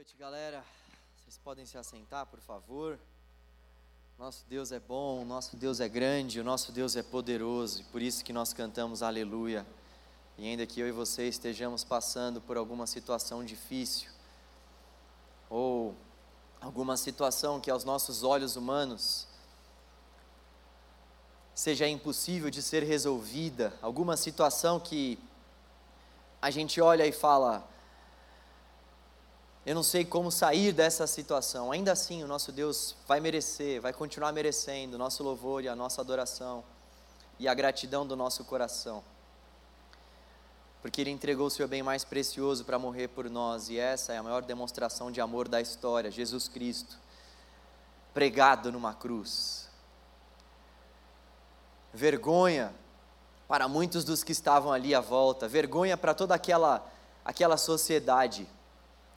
noite, galera. Vocês podem se assentar, por favor. Nosso Deus é bom, nosso Deus é grande, o nosso Deus é poderoso, e por isso que nós cantamos aleluia. E ainda que eu e você estejamos passando por alguma situação difícil, ou alguma situação que aos nossos olhos humanos seja impossível de ser resolvida, alguma situação que a gente olha e fala, eu não sei como sair dessa situação. Ainda assim, o nosso Deus vai merecer, vai continuar merecendo o nosso louvor e a nossa adoração e a gratidão do nosso coração. Porque Ele entregou o seu bem mais precioso para morrer por nós, e essa é a maior demonstração de amor da história: Jesus Cristo, pregado numa cruz. Vergonha para muitos dos que estavam ali à volta, vergonha para toda aquela, aquela sociedade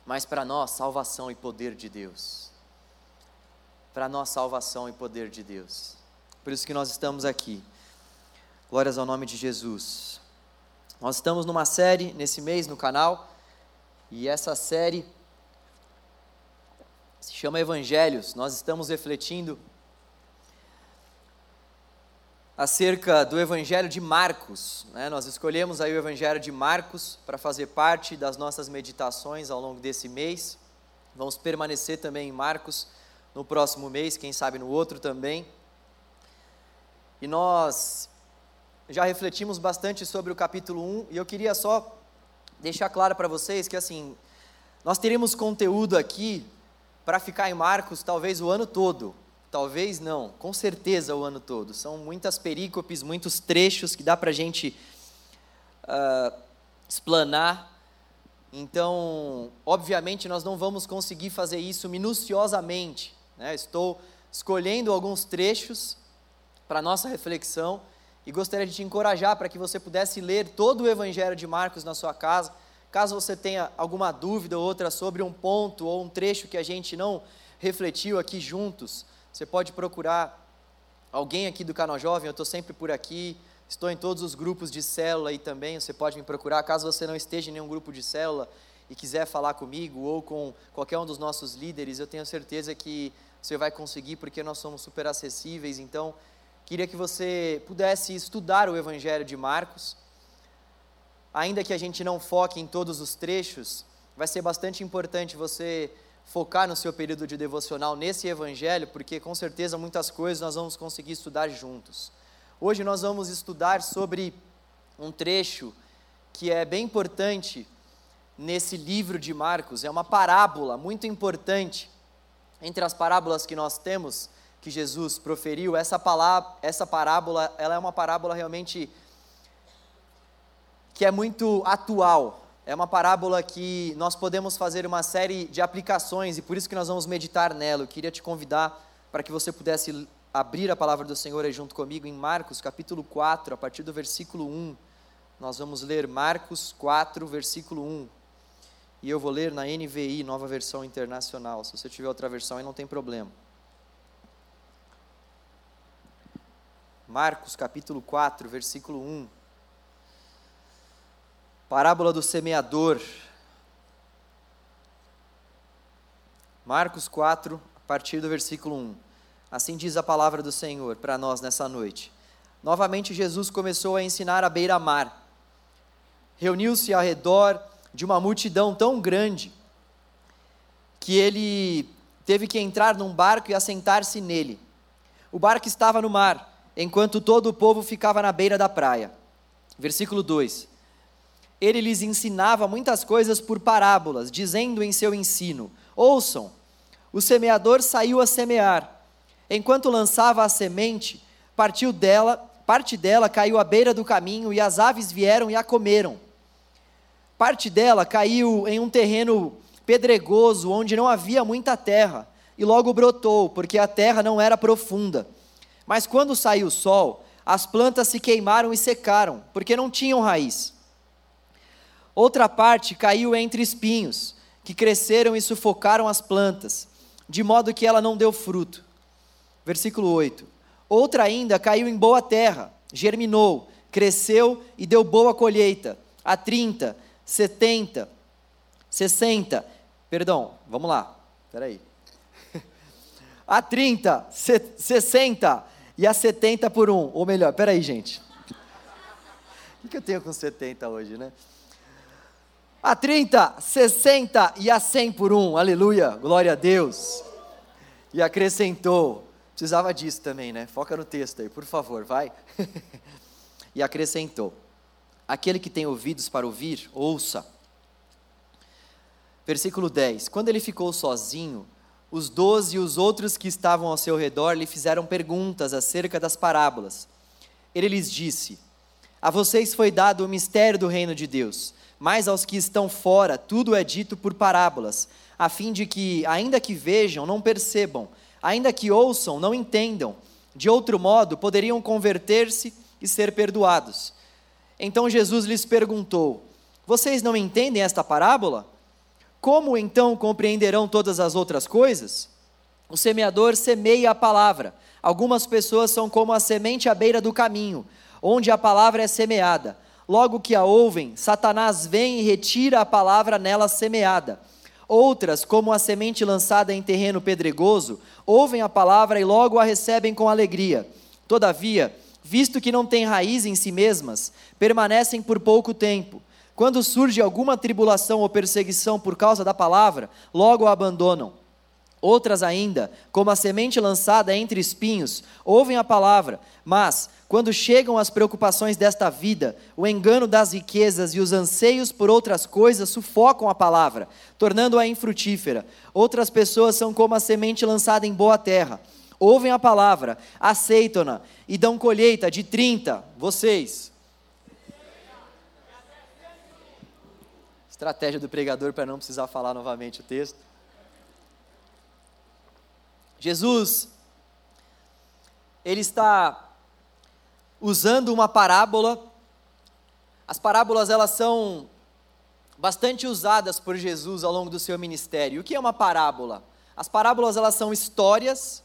mas para nós, salvação e poder de Deus. Para nós, salvação e poder de Deus. Por isso que nós estamos aqui. Glórias ao nome de Jesus. Nós estamos numa série nesse mês no canal, e essa série se chama Evangelhos. Nós estamos refletindo acerca do Evangelho de Marcos. Né? Nós escolhemos aí o Evangelho de Marcos para fazer parte das nossas meditações ao longo desse mês. Vamos permanecer também em Marcos no próximo mês, quem sabe no outro também. E nós já refletimos bastante sobre o capítulo 1 e eu queria só deixar claro para vocês que assim, nós teremos conteúdo aqui para ficar em Marcos talvez o ano todo, Talvez não, com certeza o ano todo. São muitas perícopes, muitos trechos que dá para a gente uh, explanar. Então, obviamente, nós não vamos conseguir fazer isso minuciosamente. Né? Estou escolhendo alguns trechos para nossa reflexão e gostaria de te encorajar para que você pudesse ler todo o Evangelho de Marcos na sua casa. Caso você tenha alguma dúvida ou outra sobre um ponto ou um trecho que a gente não refletiu aqui juntos, você pode procurar alguém aqui do canal Jovem, eu estou sempre por aqui, estou em todos os grupos de célula aí também, você pode me procurar. Caso você não esteja em nenhum grupo de célula e quiser falar comigo ou com qualquer um dos nossos líderes, eu tenho certeza que você vai conseguir, porque nós somos super acessíveis. Então, queria que você pudesse estudar o Evangelho de Marcos. Ainda que a gente não foque em todos os trechos, vai ser bastante importante você focar no seu período de devocional nesse evangelho, porque com certeza muitas coisas nós vamos conseguir estudar juntos. Hoje nós vamos estudar sobre um trecho que é bem importante nesse livro de Marcos, é uma parábola muito importante. Entre as parábolas que nós temos, que Jesus proferiu, essa, palavra, essa parábola, ela é uma parábola realmente que é muito atual, é uma parábola que nós podemos fazer uma série de aplicações e por isso que nós vamos meditar nela. Eu queria te convidar para que você pudesse abrir a palavra do Senhor aí junto comigo em Marcos, capítulo 4, a partir do versículo 1. Nós vamos ler Marcos 4, versículo 1. E eu vou ler na NVI, nova versão internacional. Se você tiver outra versão aí não tem problema. Marcos capítulo 4, versículo 1. Parábola do semeador. Marcos 4, a partir do versículo 1. Assim diz a palavra do Senhor para nós nessa noite. Novamente Jesus começou a ensinar à beira-mar. Reuniu-se ao redor de uma multidão tão grande que ele teve que entrar num barco e assentar-se nele. O barco estava no mar, enquanto todo o povo ficava na beira da praia. Versículo 2 ele lhes ensinava muitas coisas por parábolas, dizendo em seu ensino: Ouçam, o semeador saiu a semear. Enquanto lançava a semente, partiu dela, parte dela caiu à beira do caminho e as aves vieram e a comeram. Parte dela caiu em um terreno pedregoso, onde não havia muita terra, e logo brotou, porque a terra não era profunda. Mas quando saiu o sol, as plantas se queimaram e secaram, porque não tinham raiz. Outra parte caiu entre espinhos, que cresceram e sufocaram as plantas, de modo que ela não deu fruto. Versículo 8. Outra ainda caiu em boa terra, germinou, cresceu e deu boa colheita, a 30, 70, 60. Perdão, vamos lá. Espera aí. A 30, 60 e a 70 por 1. Ou melhor, espera aí, gente. O que eu tenho com 70 hoje, né? A 30, 60 e a 100 por 1. Aleluia, glória a Deus. E acrescentou. Precisava disso também, né? Foca no texto aí, por favor, vai. e acrescentou: Aquele que tem ouvidos para ouvir, ouça. Versículo 10: Quando ele ficou sozinho, os doze e os outros que estavam ao seu redor lhe fizeram perguntas acerca das parábolas. Ele lhes disse: A vocês foi dado o mistério do reino de Deus, mas aos que estão fora tudo é dito por parábolas, a fim de que, ainda que vejam, não percebam, ainda que ouçam, não entendam. De outro modo, poderiam converter-se e ser perdoados. Então Jesus lhes perguntou: Vocês não entendem esta parábola? Como então compreenderão todas as outras coisas? O semeador semeia a palavra. Algumas pessoas são como a semente à beira do caminho, onde a palavra é semeada. Logo que a ouvem, Satanás vem e retira a palavra nela semeada. Outras, como a semente lançada em terreno pedregoso, ouvem a palavra e logo a recebem com alegria. Todavia, visto que não têm raiz em si mesmas, permanecem por pouco tempo. Quando surge alguma tribulação ou perseguição por causa da palavra, logo a abandonam. Outras ainda, como a semente lançada entre espinhos, ouvem a palavra, mas, quando chegam as preocupações desta vida, o engano das riquezas e os anseios por outras coisas sufocam a palavra, tornando-a infrutífera. Outras pessoas são como a semente lançada em boa terra. Ouvem a palavra, aceitam-na e dão colheita de 30, vocês, Estratégia do pregador para não precisar falar novamente o texto. Jesus, ele está usando uma parábola. As parábolas elas são bastante usadas por Jesus ao longo do seu ministério. O que é uma parábola? As parábolas elas são histórias,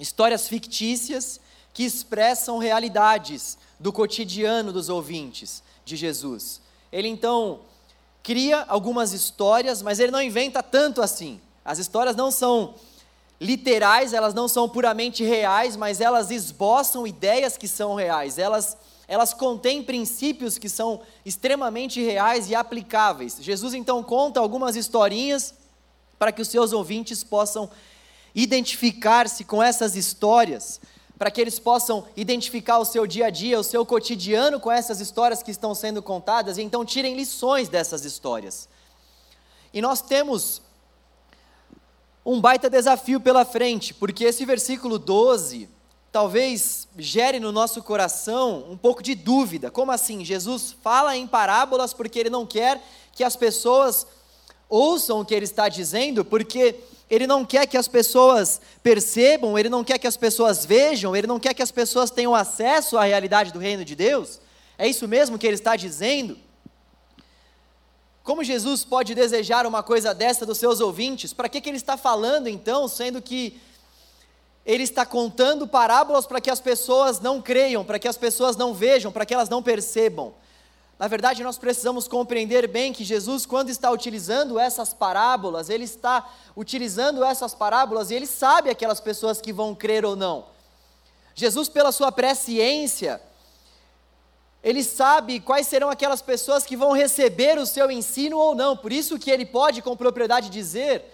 histórias fictícias que expressam realidades do cotidiano dos ouvintes de Jesus. Ele então cria algumas histórias, mas ele não inventa tanto assim. As histórias não são literais, elas não são puramente reais, mas elas esboçam ideias que são reais. Elas elas contêm princípios que são extremamente reais e aplicáveis. Jesus então conta algumas historinhas para que os seus ouvintes possam identificar-se com essas histórias para que eles possam identificar o seu dia a dia, o seu cotidiano com essas histórias que estão sendo contadas e então tirem lições dessas histórias. E nós temos um baita desafio pela frente, porque esse versículo 12 talvez gere no nosso coração um pouco de dúvida. Como assim? Jesus fala em parábolas porque ele não quer que as pessoas ouçam o que ele está dizendo, porque ele não quer que as pessoas percebam, ele não quer que as pessoas vejam, ele não quer que as pessoas tenham acesso à realidade do reino de Deus. É isso mesmo que ele está dizendo? Como Jesus pode desejar uma coisa dessa dos seus ouvintes? Para que, que ele está falando então, sendo que ele está contando parábolas para que as pessoas não creiam, para que as pessoas não vejam, para que elas não percebam? Na verdade, nós precisamos compreender bem que Jesus, quando está utilizando essas parábolas, ele está utilizando essas parábolas e ele sabe aquelas pessoas que vão crer ou não. Jesus, pela sua presciência, ele sabe quais serão aquelas pessoas que vão receber o seu ensino ou não. Por isso que ele pode com propriedade dizer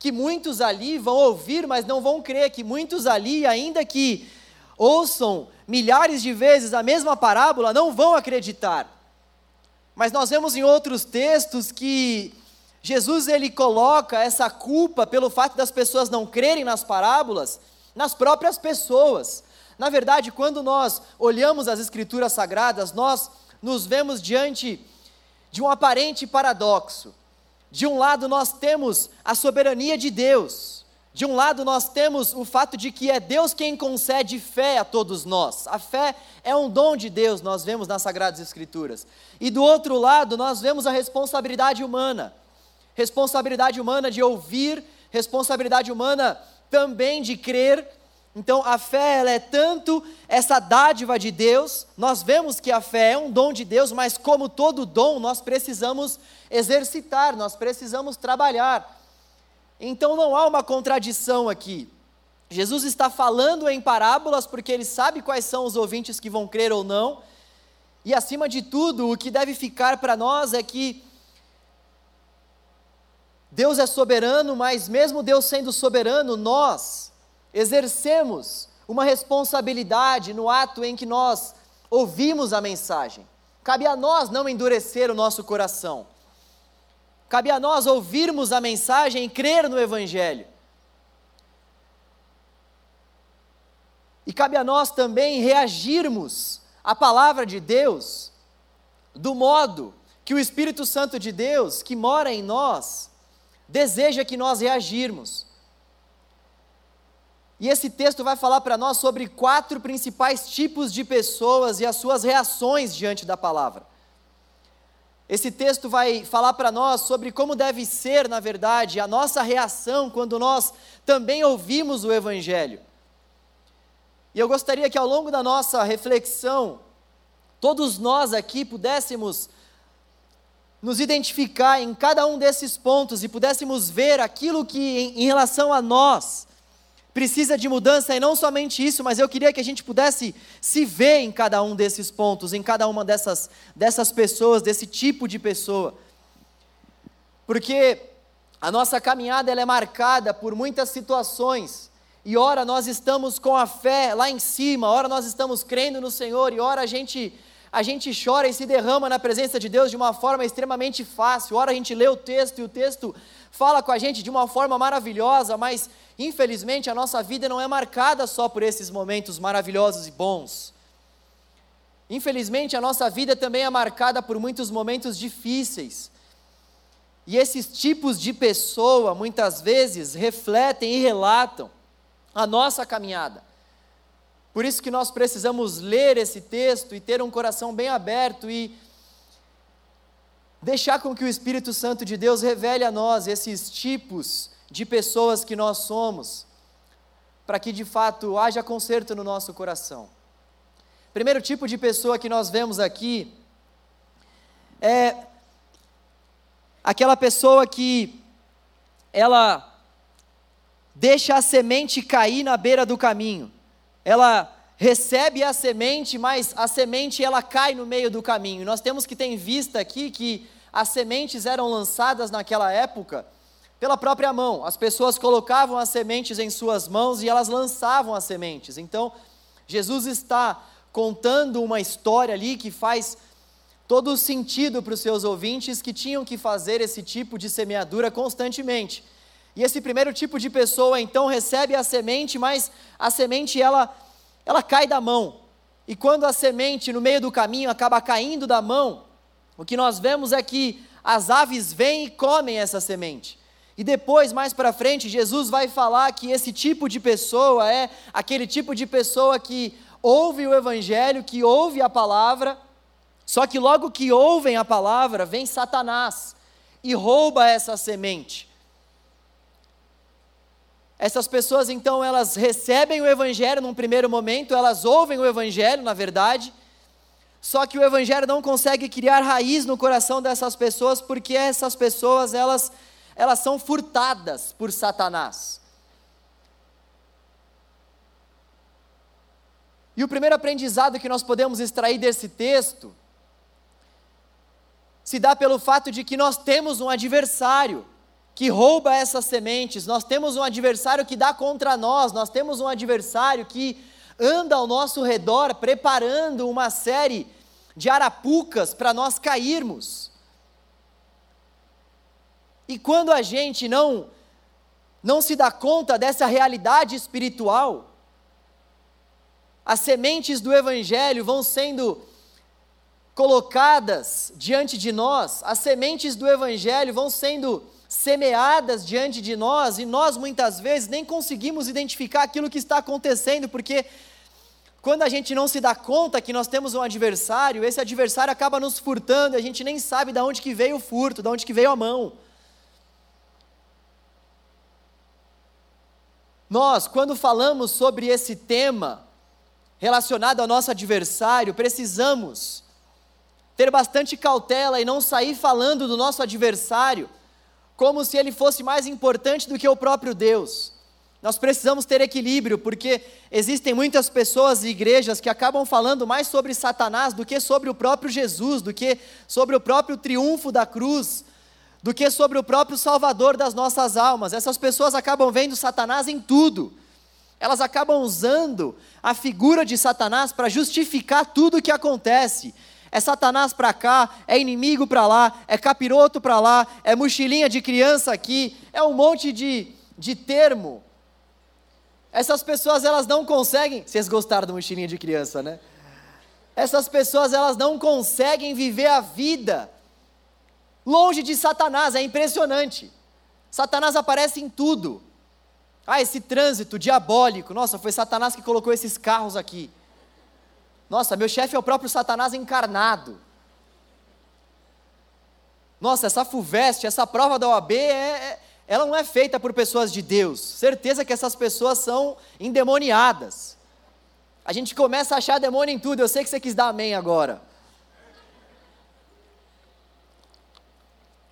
que muitos ali vão ouvir, mas não vão crer, que muitos ali, ainda que ouçam milhares de vezes a mesma parábola, não vão acreditar. Mas nós vemos em outros textos que Jesus ele coloca essa culpa pelo fato das pessoas não crerem nas parábolas nas próprias pessoas. Na verdade, quando nós olhamos as escrituras sagradas, nós nos vemos diante de um aparente paradoxo. De um lado, nós temos a soberania de Deus, de um lado, nós temos o fato de que é Deus quem concede fé a todos nós. A fé é um dom de Deus, nós vemos nas Sagradas Escrituras. E do outro lado, nós vemos a responsabilidade humana. Responsabilidade humana de ouvir, responsabilidade humana também de crer, Então, a fé ela é tanto essa dádiva de Deus, nós vemos que a fé é um dom de Deus, mas como todo dom, nós precisamos exercitar, nós precisamos trabalhar. Então, não há uma contradição aqui. Jesus está falando em parábolas porque ele sabe quais são os ouvintes que vão crer ou não, e acima de tudo, o que deve ficar para nós é que Deus é soberano, mas mesmo Deus sendo soberano, nós, exercemos uma responsabilidade no ato em que nós ouvimos a mensagem. Cabe a nós não endurecer o nosso coração. Cabe a nós ouvirmos a mensagem e crer no Evangelho. E cabe a nós também reagirmos à palavra de Deus do modo que o Espírito Santo de Deus, que mora em nós, deseja que nós reagirmos. E esse texto vai falar para nós sobre quatro principais tipos de pessoas e as suas reações diante da palavra. Esse texto vai falar para nós sobre como deve ser, na verdade, a nossa reação quando nós também ouvimos o Evangelho. E eu gostaria que ao longo da nossa reflexão, todos nós aqui pudéssemos nos identificar em cada um desses pontos e pudéssemos ver aquilo que, em, em relação a nós, precisa de mudança e não somente isso, mas eu queria que a gente pudesse se ver em cada um desses pontos, em cada uma dessas, dessas pessoas, desse tipo de pessoa. Porque a nossa caminhada ela é marcada por muitas situações. E ora nós estamos com a fé lá em cima, ora nós estamos crendo no Senhor, e ora a gente a gente chora e se derrama na presença de Deus de uma forma extremamente fácil. Ora a gente lê o texto e o texto fala com a gente de uma forma maravilhosa, mas infelizmente a nossa vida não é marcada só por esses momentos maravilhosos e bons. Infelizmente a nossa vida também é marcada por muitos momentos difíceis. E esses tipos de pessoa muitas vezes refletem e relatam a nossa caminhada. Por isso que nós precisamos ler esse texto e ter um coração bem aberto e deixar com que o Espírito Santo de Deus revele a nós esses tipos de pessoas que nós somos, para que de fato haja conserto no nosso coração. Primeiro tipo de pessoa que nós vemos aqui é aquela pessoa que ela deixa a semente cair na beira do caminho ela recebe a semente, mas a semente ela cai no meio do caminho. nós temos que ter em vista aqui que as sementes eram lançadas naquela época pela própria mão. As pessoas colocavam as sementes em suas mãos e elas lançavam as sementes. Então, Jesus está contando uma história ali que faz todo sentido para os seus ouvintes que tinham que fazer esse tipo de semeadura constantemente. E esse primeiro tipo de pessoa então recebe a semente, mas a semente ela ela cai da mão. E quando a semente no meio do caminho acaba caindo da mão, o que nós vemos é que as aves vêm e comem essa semente. E depois, mais para frente, Jesus vai falar que esse tipo de pessoa é aquele tipo de pessoa que ouve o Evangelho, que ouve a palavra, só que logo que ouvem a palavra, vem Satanás e rouba essa semente. Essas pessoas então elas recebem o evangelho num primeiro momento, elas ouvem o evangelho, na verdade, só que o evangelho não consegue criar raiz no coração dessas pessoas porque essas pessoas elas elas são furtadas por Satanás. E o primeiro aprendizado que nós podemos extrair desse texto se dá pelo fato de que nós temos um adversário que rouba essas sementes, nós temos um adversário que dá contra nós, nós temos um adversário que anda ao nosso redor preparando uma série de arapucas para nós cairmos. E quando a gente não não se dá conta dessa realidade espiritual, as sementes do evangelho vão sendo colocadas diante de nós, as sementes do evangelho vão sendo semeadas diante de nós e nós muitas vezes nem conseguimos identificar aquilo que está acontecendo, porque quando a gente não se dá conta que nós temos um adversário, esse adversário acaba nos furtando e a gente nem sabe de onde que veio o furto, de onde que veio a mão. Nós, quando falamos sobre esse tema relacionado ao nosso adversário, precisamos ter bastante cautela e não sair falando do nosso adversário como se ele fosse mais importante do que o próprio Deus. Nós precisamos ter equilíbrio, porque existem muitas pessoas e igrejas que acabam falando mais sobre Satanás do que sobre o próprio Jesus, do que sobre o próprio triunfo da cruz, do que sobre o próprio Salvador das nossas almas. Essas pessoas acabam vendo Satanás em tudo. Elas acabam usando a figura de Satanás para justificar tudo o que acontece. É Satanás para cá, é inimigo para lá, é capiroto para lá, é mochilinha de criança aqui, é um monte de, de termo. Essas pessoas elas não conseguem. Vocês gostaram do mochilinha de criança, né? Essas pessoas elas não conseguem viver a vida longe de Satanás, é impressionante. Satanás aparece em tudo. Ah, esse trânsito diabólico, nossa, foi Satanás que colocou esses carros aqui. Nossa, meu chefe é o próprio Satanás encarnado. Nossa, essa FUVEST, essa prova da OAB, é, é, ela não é feita por pessoas de Deus. Certeza que essas pessoas são endemoniadas. A gente começa a achar demônio em tudo. Eu sei que você quis dar amém agora.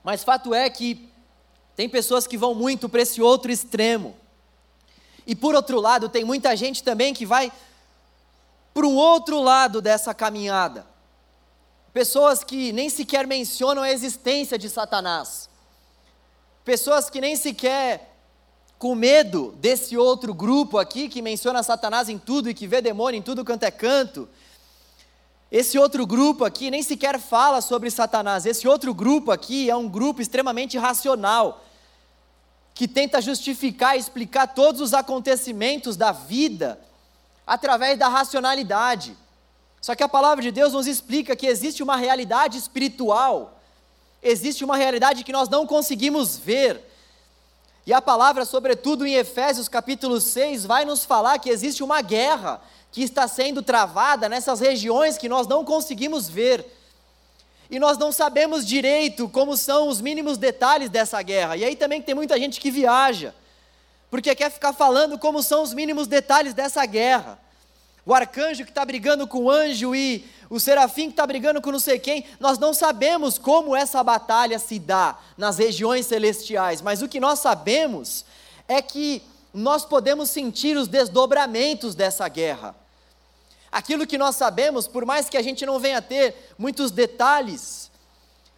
Mas fato é que tem pessoas que vão muito para esse outro extremo. E por outro lado, tem muita gente também que vai para um outro lado dessa caminhada. Pessoas que nem sequer mencionam a existência de Satanás. Pessoas que nem sequer, com medo desse outro grupo aqui, que menciona Satanás em tudo e que vê demônio em tudo quanto é canto. Esse outro grupo aqui nem sequer fala sobre Satanás. Esse outro grupo aqui é um grupo extremamente racional, que tenta justificar e explicar todos os acontecimentos da vida através da racionalidade. Só que a palavra de Deus nos explica que existe uma realidade espiritual, existe uma realidade que nós não conseguimos ver. E a palavra, sobretudo em Efésios capítulo 6, vai nos falar que existe uma guerra que está sendo travada nessas regiões que nós não conseguimos ver. E nós não sabemos direito como são os mínimos detalhes dessa guerra. E aí também tem muita gente que viaja porque quer ficar falando como são os mínimos detalhes dessa guerra. O arcanjo que está brigando com o anjo e o serafim que está brigando com não sei quem, nós não sabemos como essa batalha se dá nas regiões celestiais, mas o que nós sabemos é que nós podemos sentir os desdobramentos dessa guerra. Aquilo que nós sabemos, por mais que a gente não venha ter muitos detalhes,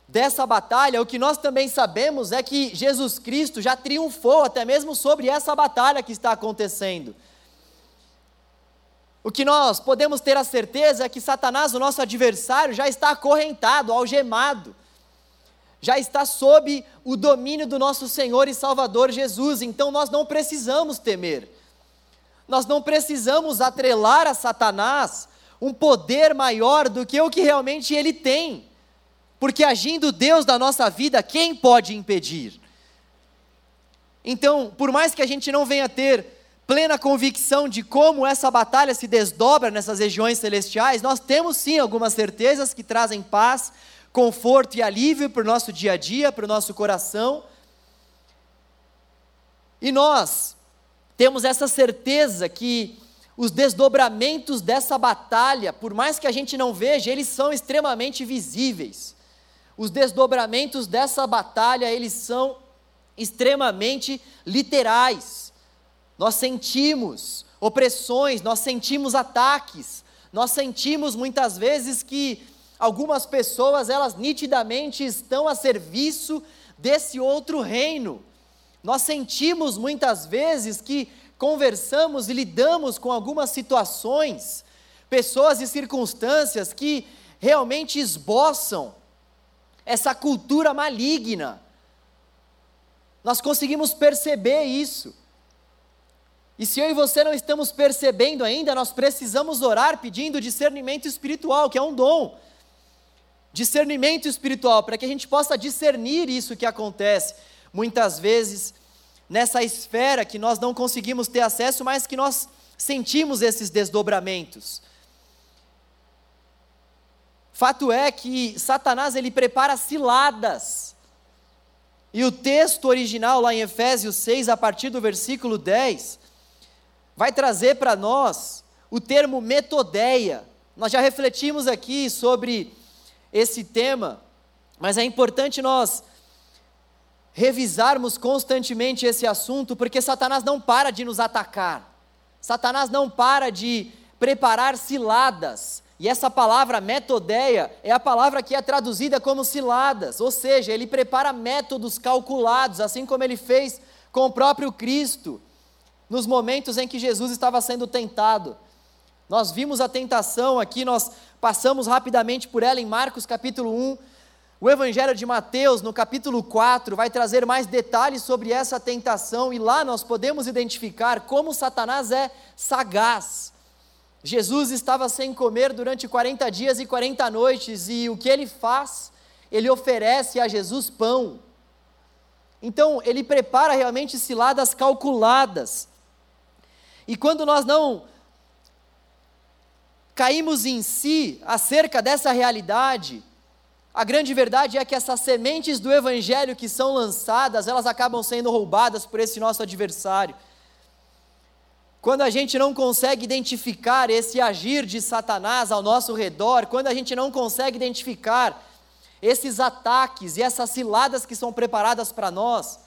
dessa batalha, o que nós também sabemos é que Jesus Cristo já triunfou até mesmo sobre essa batalha que está acontecendo. O que nós podemos ter a certeza é que Satanás, o nosso adversário, já está acorrentado, algemado, já está sob o domínio do nosso Senhor e Salvador Jesus, então nós não precisamos temer, nós não precisamos atrelar a Satanás um poder maior do que o que realmente ele tem. Porque agindo Deus da nossa vida, quem pode impedir? Então, por mais que a gente não venha ter plena convicção de como essa batalha se desdobra nessas regiões celestiais, nós temos sim algumas certezas que trazem paz, conforto e alívio para o nosso dia a dia, para o nosso coração. E nós temos essa certeza que os desdobramentos dessa batalha, por mais que a gente não veja, eles são extremamente visíveis. Os desdobramentos dessa batalha, eles são extremamente literais. Nós sentimos opressões, nós sentimos ataques, nós sentimos muitas vezes que algumas pessoas, elas nitidamente estão a serviço desse outro reino. Nós sentimos muitas vezes que conversamos e lidamos com algumas situações, pessoas e circunstâncias que realmente esboçam essa cultura maligna. Nós conseguimos perceber isso. E se eu e você não estamos percebendo ainda, nós precisamos orar pedindo discernimento espiritual, que é um dom. Discernimento espiritual, para que a gente possa discernir isso que acontece muitas vezes nessa esfera que nós não conseguimos ter acesso, mas que nós sentimos esses desdobramentos. Fato é que Satanás ele prepara ciladas. E o texto original lá em Efésios 6, a partir do versículo 10, vai trazer para nós o termo metodeia. Nós já refletimos aqui sobre esse tema, mas é importante nós revisarmos constantemente esse assunto, porque Satanás não para de nos atacar. Satanás não para de preparar ciladas. E essa palavra metodeia é a palavra que é traduzida como ciladas, ou seja, ele prepara métodos calculados, assim como ele fez com o próprio Cristo, nos momentos em que Jesus estava sendo tentado. Nós vimos a tentação aqui, nós passamos rapidamente por ela em Marcos capítulo 1, o Evangelho de Mateus, no capítulo 4, vai trazer mais detalhes sobre essa tentação, e lá nós podemos identificar como Satanás é sagaz. Jesus estava sem comer durante 40 dias e 40 noites, e o que ele faz? Ele oferece a Jesus pão. Então, ele prepara realmente ciladas calculadas. E quando nós não caímos em si acerca dessa realidade, a grande verdade é que essas sementes do evangelho que são lançadas, elas acabam sendo roubadas por esse nosso adversário. Quando a gente não consegue identificar esse agir de Satanás ao nosso redor, quando a gente não consegue identificar esses ataques e essas ciladas que são preparadas para nós,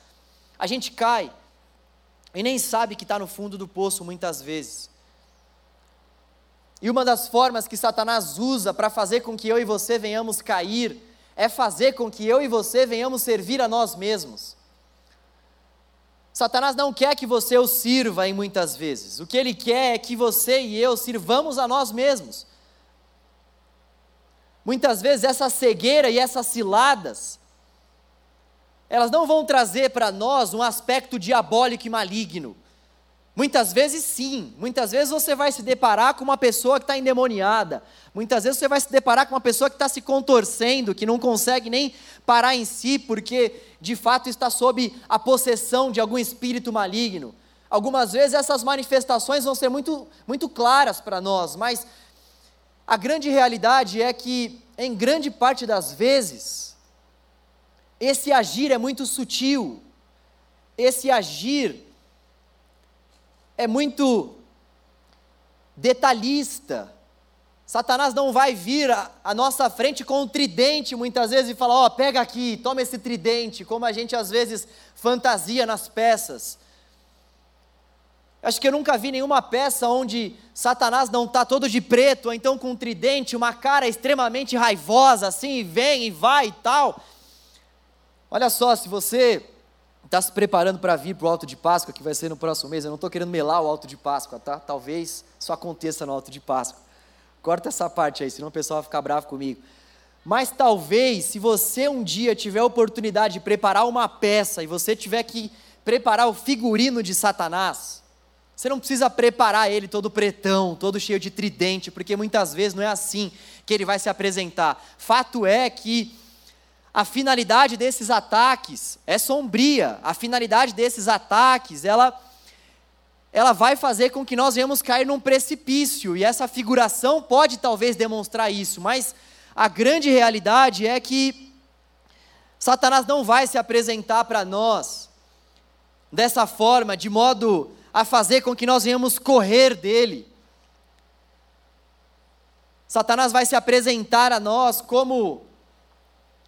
a gente cai e nem sabe que está no fundo do poço muitas vezes. E uma das formas que Satanás usa para fazer com que eu e você venhamos cair é fazer com que eu e você venhamos servir a nós mesmos. Satanás não quer que você o sirva em muitas vezes. O que ele quer é que você e eu sirvamos a nós mesmos. Muitas vezes essa cegueira e essas ciladas, elas não vão trazer para nós um aspecto diabólico e maligno. Muitas vezes sim, muitas vezes você vai se deparar com uma pessoa que está endemoniada, muitas vezes você vai se deparar com uma pessoa que está se contorcendo, que não consegue nem parar em si, porque de fato está sob a possessão de algum espírito maligno. Algumas vezes essas manifestações vão ser muito, muito claras para nós, mas a grande realidade é que, em grande parte das vezes, esse agir é muito sutil, esse agir é muito detalhista. Satanás não vai vir à nossa frente com um tridente muitas vezes e falar: Ó, oh, pega aqui, toma esse tridente, como a gente às vezes fantasia nas peças. Acho que eu nunca vi nenhuma peça onde Satanás não está todo de preto, ou então com um tridente, uma cara extremamente raivosa, assim, e vem e vai e tal. Olha só, se você está se preparando para vir para o Alto de Páscoa, que vai ser no próximo mês. Eu não estou querendo melar o Alto de Páscoa, tá? Talvez isso aconteça no Alto de Páscoa. Corta essa parte aí, senão o pessoal vai ficar bravo comigo. Mas talvez, se você um dia tiver a oportunidade de preparar uma peça e você tiver que preparar o figurino de Satanás, você não precisa preparar ele todo pretão, todo cheio de tridente, porque muitas vezes não é assim que ele vai se apresentar. Fato é que a finalidade desses ataques é sombria. A finalidade desses ataques, ela ela vai fazer com que nós venhamos cair num precipício, e essa figuração pode talvez demonstrar isso, mas a grande realidade é que Satanás não vai se apresentar para nós dessa forma, de modo a fazer com que nós venhamos correr dele. Satanás vai se apresentar a nós como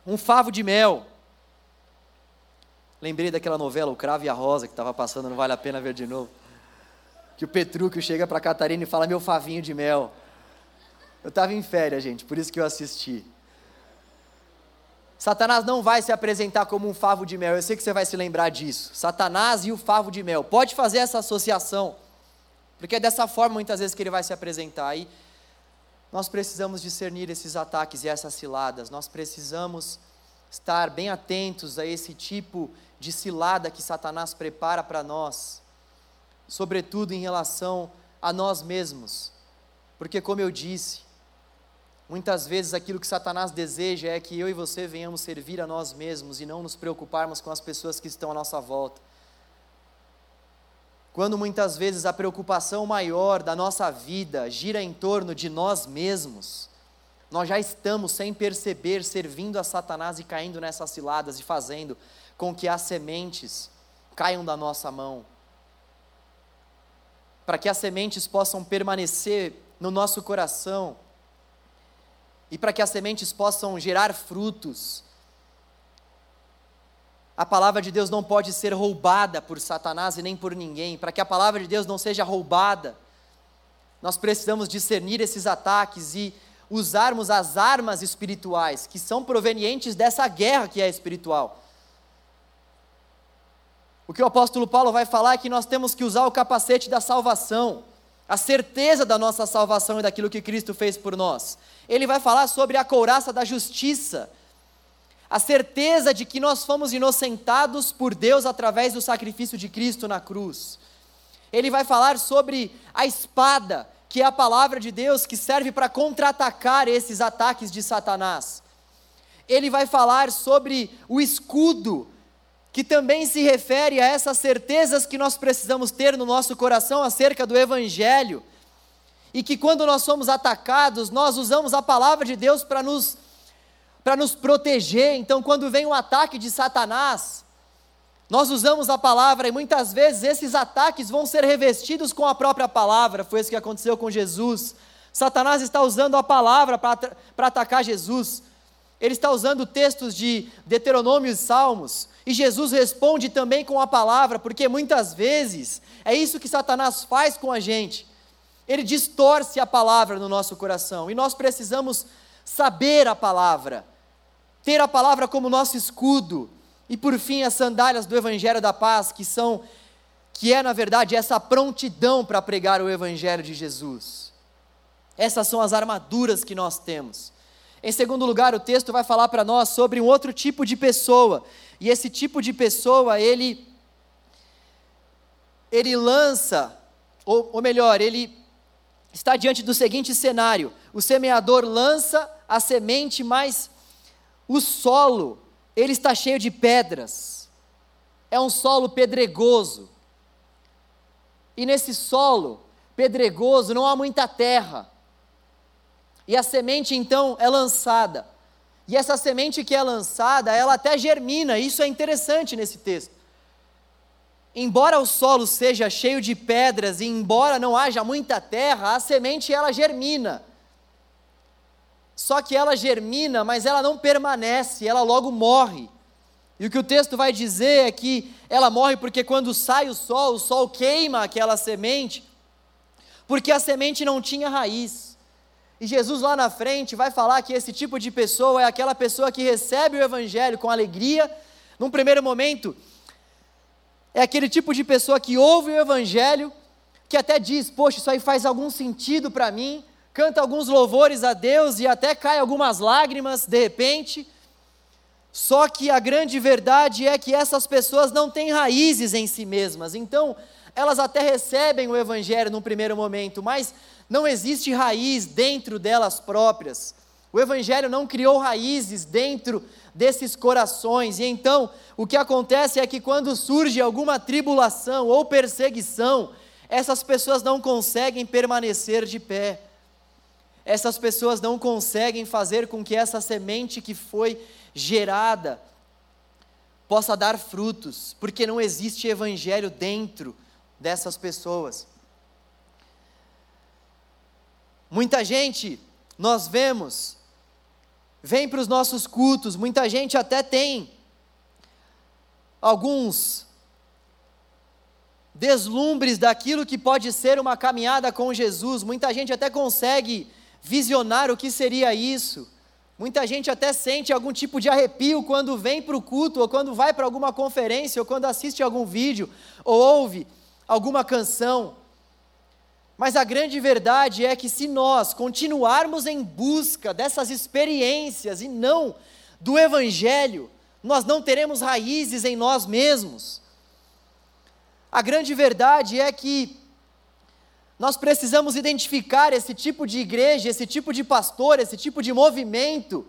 um favo de mel. Lembrei daquela novela O Cravo e a Rosa que estava passando, não vale a pena ver de novo. Que o Petrúquio chega para Catarina e fala: Meu favinho de mel. Eu estava em férias, gente, por isso que eu assisti. Satanás não vai se apresentar como um favo de mel, eu sei que você vai se lembrar disso. Satanás e o favo de mel. Pode fazer essa associação, porque é dessa forma muitas vezes que ele vai se apresentar. E nós precisamos discernir esses ataques e essas ciladas, nós precisamos estar bem atentos a esse tipo de cilada que Satanás prepara para nós, sobretudo em relação a nós mesmos, porque, como eu disse, muitas vezes aquilo que Satanás deseja é que eu e você venhamos servir a nós mesmos e não nos preocuparmos com as pessoas que estão à nossa volta. Quando muitas vezes a preocupação maior da nossa vida gira em torno de nós mesmos, nós já estamos, sem perceber, servindo a Satanás e caindo nessas ciladas e fazendo com que as sementes caiam da nossa mão. para que as sementes possam permanecer no nosso coração e para que as sementes possam gerar frutos, a palavra de Deus não pode ser roubada por Satanás e nem por ninguém. Para que a palavra de Deus não seja roubada, nós precisamos discernir esses ataques e usarmos as armas espirituais que são provenientes dessa guerra que é espiritual. O que o apóstolo Paulo vai falar é que nós temos que usar o capacete da salvação, a certeza da nossa salvação e daquilo que Cristo fez por nós. Ele vai falar sobre a couraça da justiça, a certeza de que nós fomos inocentados por Deus através do sacrifício de Cristo na cruz. Ele vai falar sobre a espada que é a palavra de Deus que serve para contra-atacar esses ataques de Satanás. Ele vai falar sobre o escudo, que também se refere a essas certezas que nós precisamos ter no nosso coração acerca do Evangelho, e que quando nós somos atacados, nós usamos a palavra de Deus para nos, para nos proteger. Então, quando vem um ataque de Satanás, nós usamos a palavra e muitas vezes esses ataques vão ser revestidos com a própria palavra, foi isso que aconteceu com Jesus. Satanás está usando a palavra para atacar Jesus. Ele está usando textos de Deuteronômio e Salmos, e Jesus responde também com a palavra, porque muitas vezes é isso que Satanás faz com a gente. Ele distorce a palavra no nosso coração, e nós precisamos saber a palavra, ter a palavra como nosso escudo, e por fim, as sandálias do Evangelho da Paz, que são, que é na verdade essa prontidão para pregar o Evangelho de Jesus. Essas são as armaduras que nós temos. Em segundo lugar, o texto vai falar para nós sobre um outro tipo de pessoa. E esse tipo de pessoa, ele ele lança, ou, ou melhor, ele está diante do seguinte cenário: o semeador lança a semente, mas o solo ele está cheio de pedras, é um solo pedregoso. E nesse solo pedregoso não há muita terra. E a semente então é lançada. E essa semente que é lançada, ela até germina, isso é interessante nesse texto. Embora o solo seja cheio de pedras e embora não haja muita terra, a semente ela germina. Só que ela germina, mas ela não permanece, ela logo morre. E o que o texto vai dizer é que ela morre porque quando sai o sol, o sol queima aquela semente, porque a semente não tinha raiz. E Jesus lá na frente vai falar que esse tipo de pessoa é aquela pessoa que recebe o evangelho com alegria, num primeiro momento, é aquele tipo de pessoa que ouve o evangelho, que até diz: Poxa, isso aí faz algum sentido para mim, canta alguns louvores a Deus e até cai algumas lágrimas de repente. Só que a grande verdade é que essas pessoas não têm raízes em si mesmas. Então, elas até recebem o evangelho num primeiro momento, mas não existe raiz dentro delas próprias. O evangelho não criou raízes dentro desses corações. E então, o que acontece é que quando surge alguma tribulação ou perseguição, essas pessoas não conseguem permanecer de pé essas pessoas não conseguem fazer com que essa semente que foi gerada possa dar frutos, porque não existe evangelho dentro dessas pessoas. Muita gente, nós vemos, vem para os nossos cultos, muita gente até tem alguns deslumbres daquilo que pode ser uma caminhada com Jesus, muita gente até consegue visionar o que seria isso. Muita gente até sente algum tipo de arrepio quando vem para o culto, ou quando vai para alguma conferência, ou quando assiste algum vídeo, ou ouve alguma canção. Mas a grande verdade é que se nós continuarmos em busca dessas experiências e não do Evangelho, nós não teremos raízes em nós mesmos. A grande verdade é que nós precisamos identificar esse tipo de igreja, esse tipo de pastor, esse tipo de movimento.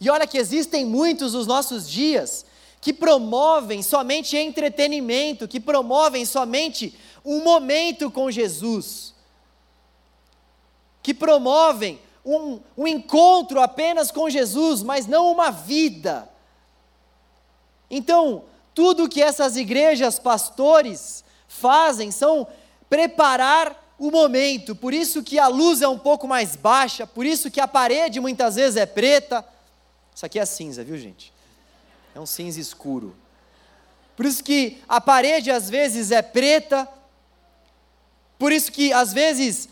E olha que existem muitos nos nossos dias que promovem somente entretenimento, que promovem somente um momento com Jesus, que promovem um, um encontro apenas com Jesus, mas não uma vida. Então, tudo que essas igrejas, pastores, fazem são preparar o momento. Por isso que a luz é um pouco mais baixa, por isso que a parede muitas vezes é preta. Isso aqui é cinza, viu, gente? É um cinza escuro. Por isso que a parede às vezes é preta. Por isso que às vezes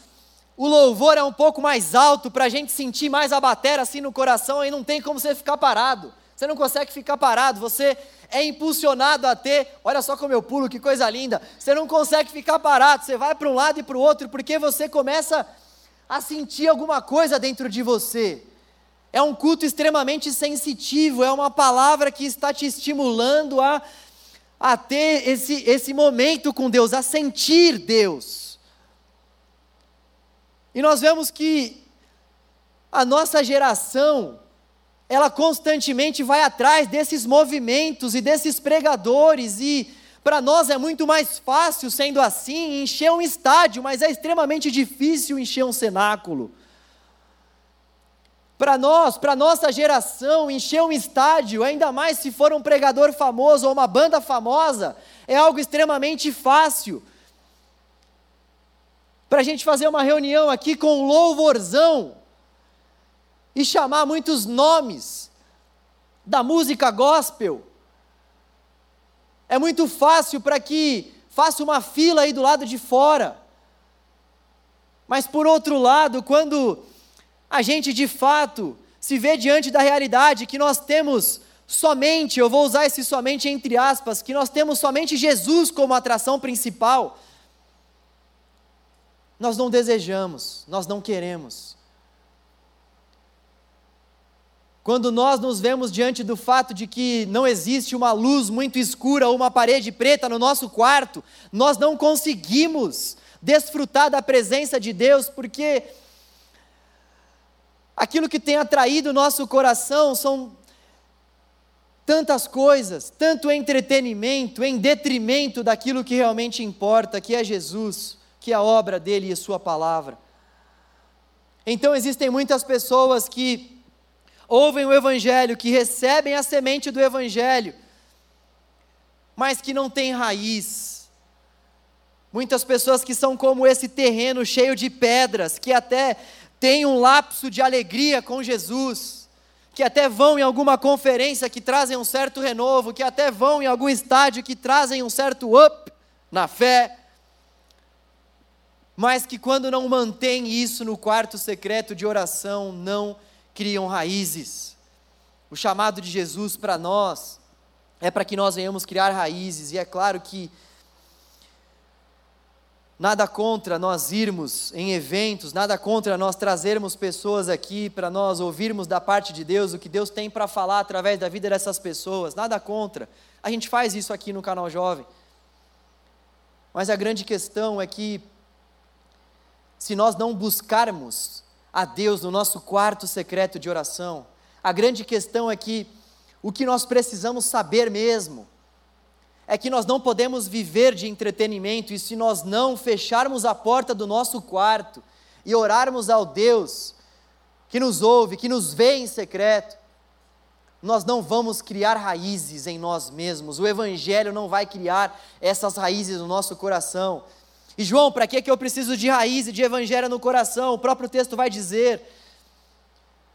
o louvor é um pouco mais alto para a gente sentir mais a bateria assim no coração e não tem como você ficar parado. Você não consegue ficar parado, você é impulsionado a ter, olha só como eu pulo, que coisa linda. Você não consegue ficar parado, você vai para um lado e para o outro, porque você começa a sentir alguma coisa dentro de você. É um culto extremamente sensitivo, é uma palavra que está te estimulando a, a ter esse, esse momento com Deus, a sentir Deus. E nós vemos que a nossa geração, ela constantemente vai atrás desses movimentos e desses pregadores, e para nós é muito mais fácil, sendo assim, encher um estádio, mas é extremamente difícil encher um cenáculo. Para nós, para nossa geração, encher um estádio, ainda mais se for um pregador famoso ou uma banda famosa, é algo extremamente fácil. Para a gente fazer uma reunião aqui com louvorzão, e chamar muitos nomes da música gospel. É muito fácil para que faça uma fila aí do lado de fora. Mas por outro lado, quando a gente de fato se vê diante da realidade que nós temos somente, eu vou usar esse somente entre aspas, que nós temos somente Jesus como atração principal, nós não desejamos, nós não queremos. Quando nós nos vemos diante do fato de que não existe uma luz muito escura ou uma parede preta no nosso quarto, nós não conseguimos desfrutar da presença de Deus, porque aquilo que tem atraído o nosso coração são tantas coisas, tanto entretenimento, em detrimento daquilo que realmente importa, que é Jesus, que é a obra dele e a sua palavra. Então existem muitas pessoas que ouvem o Evangelho, que recebem a semente do Evangelho, mas que não têm raiz. Muitas pessoas que são como esse terreno cheio de pedras, que até têm um lapso de alegria com Jesus, que até vão em alguma conferência que trazem um certo renovo, que até vão em algum estádio que trazem um certo up na fé, mas que quando não mantém isso no quarto secreto de oração, não criam raízes. O chamado de Jesus para nós é para que nós venhamos criar raízes, e é claro que nada contra nós irmos em eventos, nada contra nós trazermos pessoas aqui para nós ouvirmos da parte de Deus o que Deus tem para falar através da vida dessas pessoas, nada contra. A gente faz isso aqui no canal Jovem. Mas a grande questão é que, se nós não buscarmos a Deus no nosso quarto secreto de oração. A grande questão é que o que nós precisamos saber mesmo é que nós não podemos viver de entretenimento e se nós não fecharmos a porta do nosso quarto e orarmos ao Deus que nos ouve, que nos vê em secreto, nós não vamos criar raízes em nós mesmos. O Evangelho não vai criar essas raízes no nosso coração. E João, para que, que eu preciso de raiz e de evangelho no coração? O próprio texto vai dizer.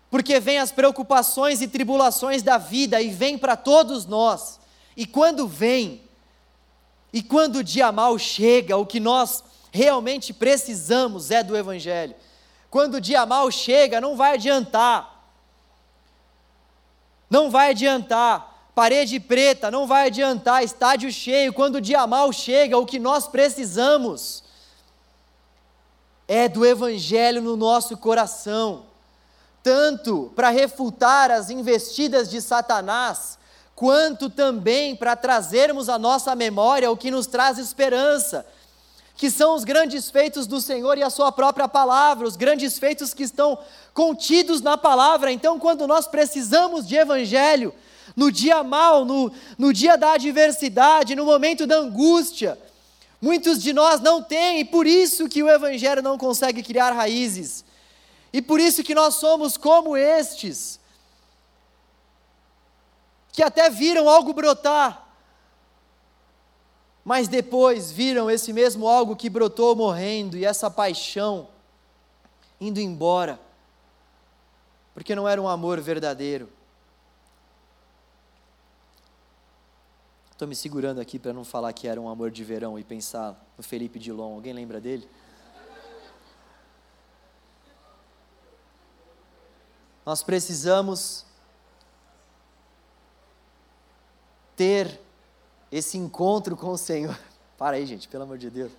Porque vem as preocupações e tribulações da vida e vem para todos nós. E quando vem, e quando o dia mal chega, o que nós realmente precisamos é do Evangelho. Quando o dia mal chega, não vai adiantar. Não vai adiantar parede preta, não vai adiantar, estádio cheio, quando o dia mal chega, o que nós precisamos é do Evangelho no nosso coração, tanto para refutar as investidas de Satanás, quanto também para trazermos à nossa memória o que nos traz esperança, que são os grandes feitos do Senhor e a Sua própria palavra, os grandes feitos que estão contidos na palavra. Então, quando nós precisamos de Evangelho, no dia mal, no, no dia da adversidade, no momento da angústia. Muitos de nós não têm, e por isso que o Evangelho não consegue criar raízes. E por isso que nós somos como estes, que até viram algo brotar, mas depois viram esse mesmo algo que brotou morrendo e essa paixão indo embora, porque não era um amor verdadeiro. Estou me segurando aqui para não falar que era um amor de verão e pensar no Felipe Dilon. Alguém lembra dele? Nós precisamos ter esse encontro com o Senhor. Para aí, gente, pelo amor de Deus.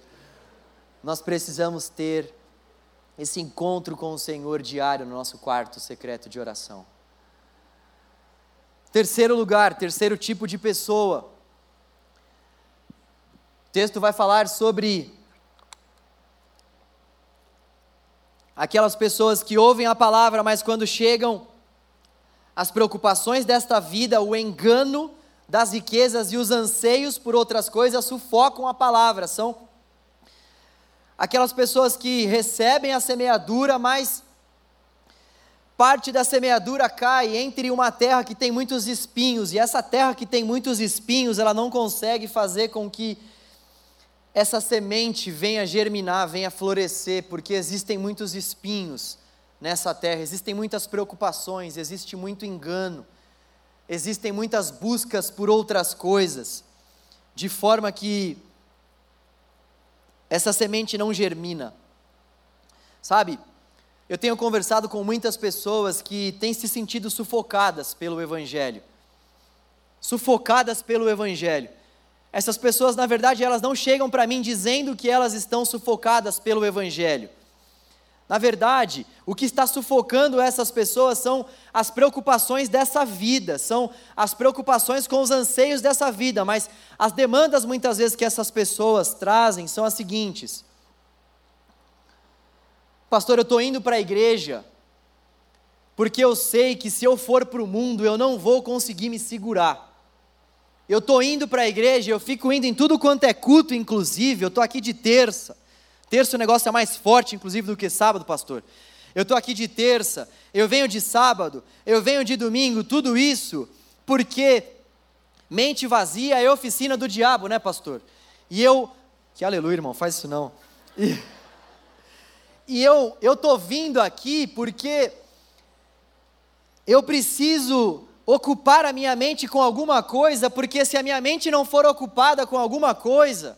Nós precisamos ter esse encontro com o Senhor diário no nosso quarto secreto de oração. Terceiro lugar, terceiro tipo de pessoa texto vai falar sobre aquelas pessoas que ouvem a palavra, mas quando chegam as preocupações desta vida, o engano das riquezas e os anseios por outras coisas sufocam a palavra. São aquelas pessoas que recebem a semeadura, mas parte da semeadura cai entre uma terra que tem muitos espinhos, e essa terra que tem muitos espinhos, ela não consegue fazer com que essa semente venha germinar, venha florescer, porque existem muitos espinhos nessa terra, existem muitas preocupações, existe muito engano, existem muitas buscas por outras coisas, de forma que essa semente não germina. Sabe, eu tenho conversado com muitas pessoas que têm se sentido sufocadas pelo Evangelho, sufocadas pelo Evangelho. Essas pessoas, na verdade, elas não chegam para mim dizendo que elas estão sufocadas pelo Evangelho. Na verdade, o que está sufocando essas pessoas são as preocupações dessa vida, são as preocupações com os anseios dessa vida, mas as demandas muitas vezes que essas pessoas trazem são as seguintes: Pastor, eu estou indo para a igreja, porque eu sei que se eu for para o mundo eu não vou conseguir me segurar. Eu estou indo para a igreja, eu fico indo em tudo quanto é culto, inclusive. Eu estou aqui de terça. Terça o negócio é mais forte, inclusive, do que sábado, pastor. Eu estou aqui de terça, eu venho de sábado, eu venho de domingo, tudo isso porque mente vazia é oficina do diabo, né, pastor? E eu, que aleluia, irmão, faz isso não. E, e eu, tô vindo aqui porque eu preciso ocupar a minha mente com alguma coisa, porque se a minha mente não for ocupada com alguma coisa,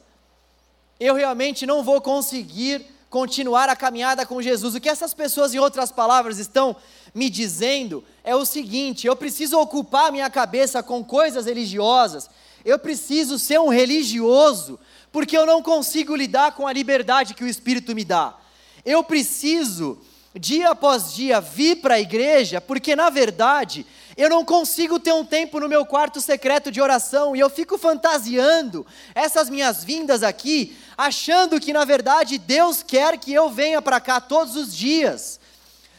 eu realmente não vou conseguir continuar a caminhada com Jesus. O que essas pessoas, em outras palavras, estão me dizendo é o seguinte: eu preciso ocupar minha cabeça com coisas religiosas, eu preciso ser um religioso, porque eu não consigo lidar com a liberdade que o Espírito me dá. Eu preciso, dia após dia, vir para a igreja, porque na verdade eu não consigo ter um tempo no meu quarto secreto de oração e eu fico fantasiando essas minhas vindas aqui, achando que na verdade Deus quer que eu venha para cá todos os dias.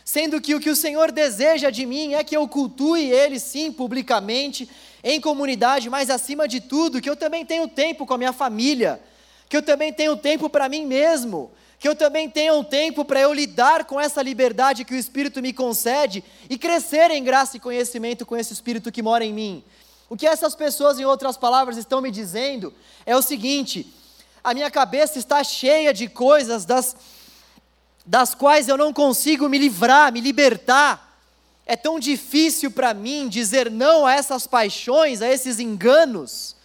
Sendo que o que o Senhor deseja de mim é que eu cultue Ele sim publicamente, em comunidade, mas acima de tudo, que eu também tenho tempo com a minha família, que eu também tenho tempo para mim mesmo, que eu também tenha um tempo para eu lidar com essa liberdade que o Espírito me concede e crescer em graça e conhecimento com esse Espírito que mora em mim. O que essas pessoas, em outras palavras, estão me dizendo é o seguinte: a minha cabeça está cheia de coisas das, das quais eu não consigo me livrar, me libertar. É tão difícil para mim dizer não a essas paixões, a esses enganos,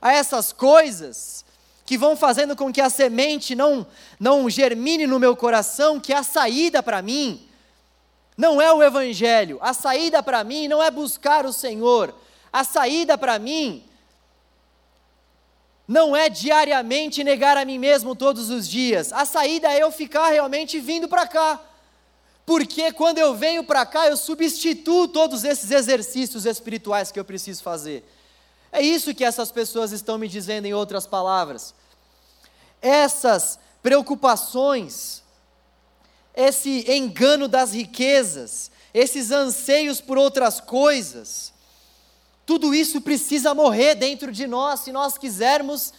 a essas coisas que vão fazendo com que a semente não, não germine no meu coração, que a saída para mim não é o Evangelho, a saída para mim não é buscar o Senhor, a saída para mim não é diariamente negar a mim mesmo todos os dias, a saída é eu ficar realmente vindo para cá. Porque quando eu venho para cá, eu substituo todos esses exercícios espirituais que eu preciso fazer. É isso que essas pessoas estão me dizendo em outras palavras. Essas preocupações, esse engano das riquezas, esses anseios por outras coisas, tudo isso precisa morrer dentro de nós se nós quisermos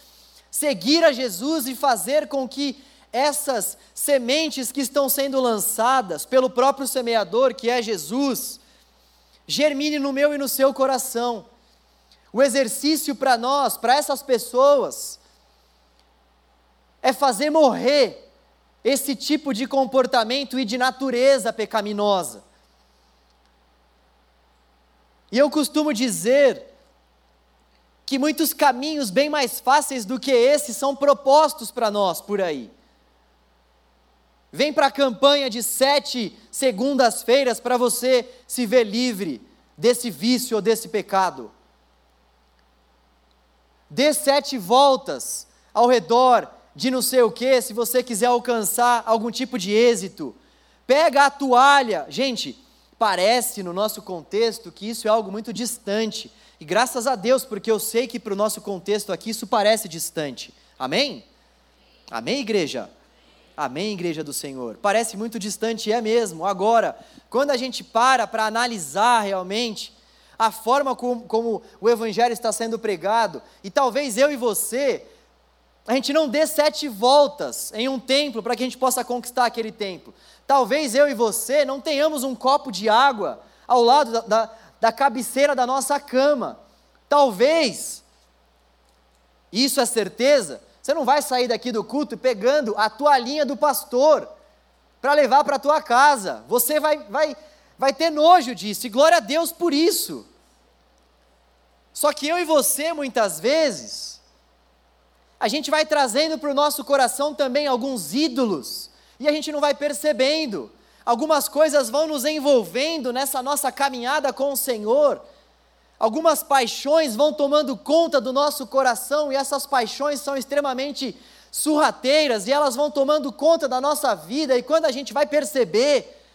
seguir a Jesus e fazer com que essas sementes que estão sendo lançadas pelo próprio semeador, que é Jesus, germine no meu e no seu coração. O exercício para nós, para essas pessoas, é fazer morrer esse tipo de comportamento e de natureza pecaminosa. E eu costumo dizer que muitos caminhos bem mais fáceis do que esse são propostos para nós por aí. Vem para a campanha de sete segundas-feiras para você se ver livre desse vício ou desse pecado. Dê sete voltas ao redor de não sei o que, se você quiser alcançar algum tipo de êxito. Pega a toalha. Gente, parece no nosso contexto que isso é algo muito distante. E graças a Deus, porque eu sei que para o nosso contexto aqui isso parece distante. Amém? Amém, igreja? Amém, igreja do Senhor. Parece muito distante, é mesmo. Agora, quando a gente para para analisar realmente a forma como, como, o Evangelho está sendo pregado, e talvez eu e você, a gente não dê sete voltas em um templo para que a gente possa conquistar aquele templo. Talvez eu e você não tenhamos um copo de água ao lado da, da, da cabeceira da nossa cama. Talvez, isso é certeza, você não vai sair daqui do culto pegando a toalhinha do pastor para levar para a tua casa. Você vai, vai, vai ter nojo disso, e glória a Deus por isso. Só que eu e você, muitas vezes, a gente vai trazendo para o nosso coração também alguns ídolos, e a gente não vai percebendo. Algumas coisas vão nos envolvendo nessa nossa caminhada com o Senhor. Algumas paixões vão tomando conta do nosso coração, e essas paixões são extremamente surrateiras, e elas vão tomando conta da nossa vida, e quando a gente vai perceber,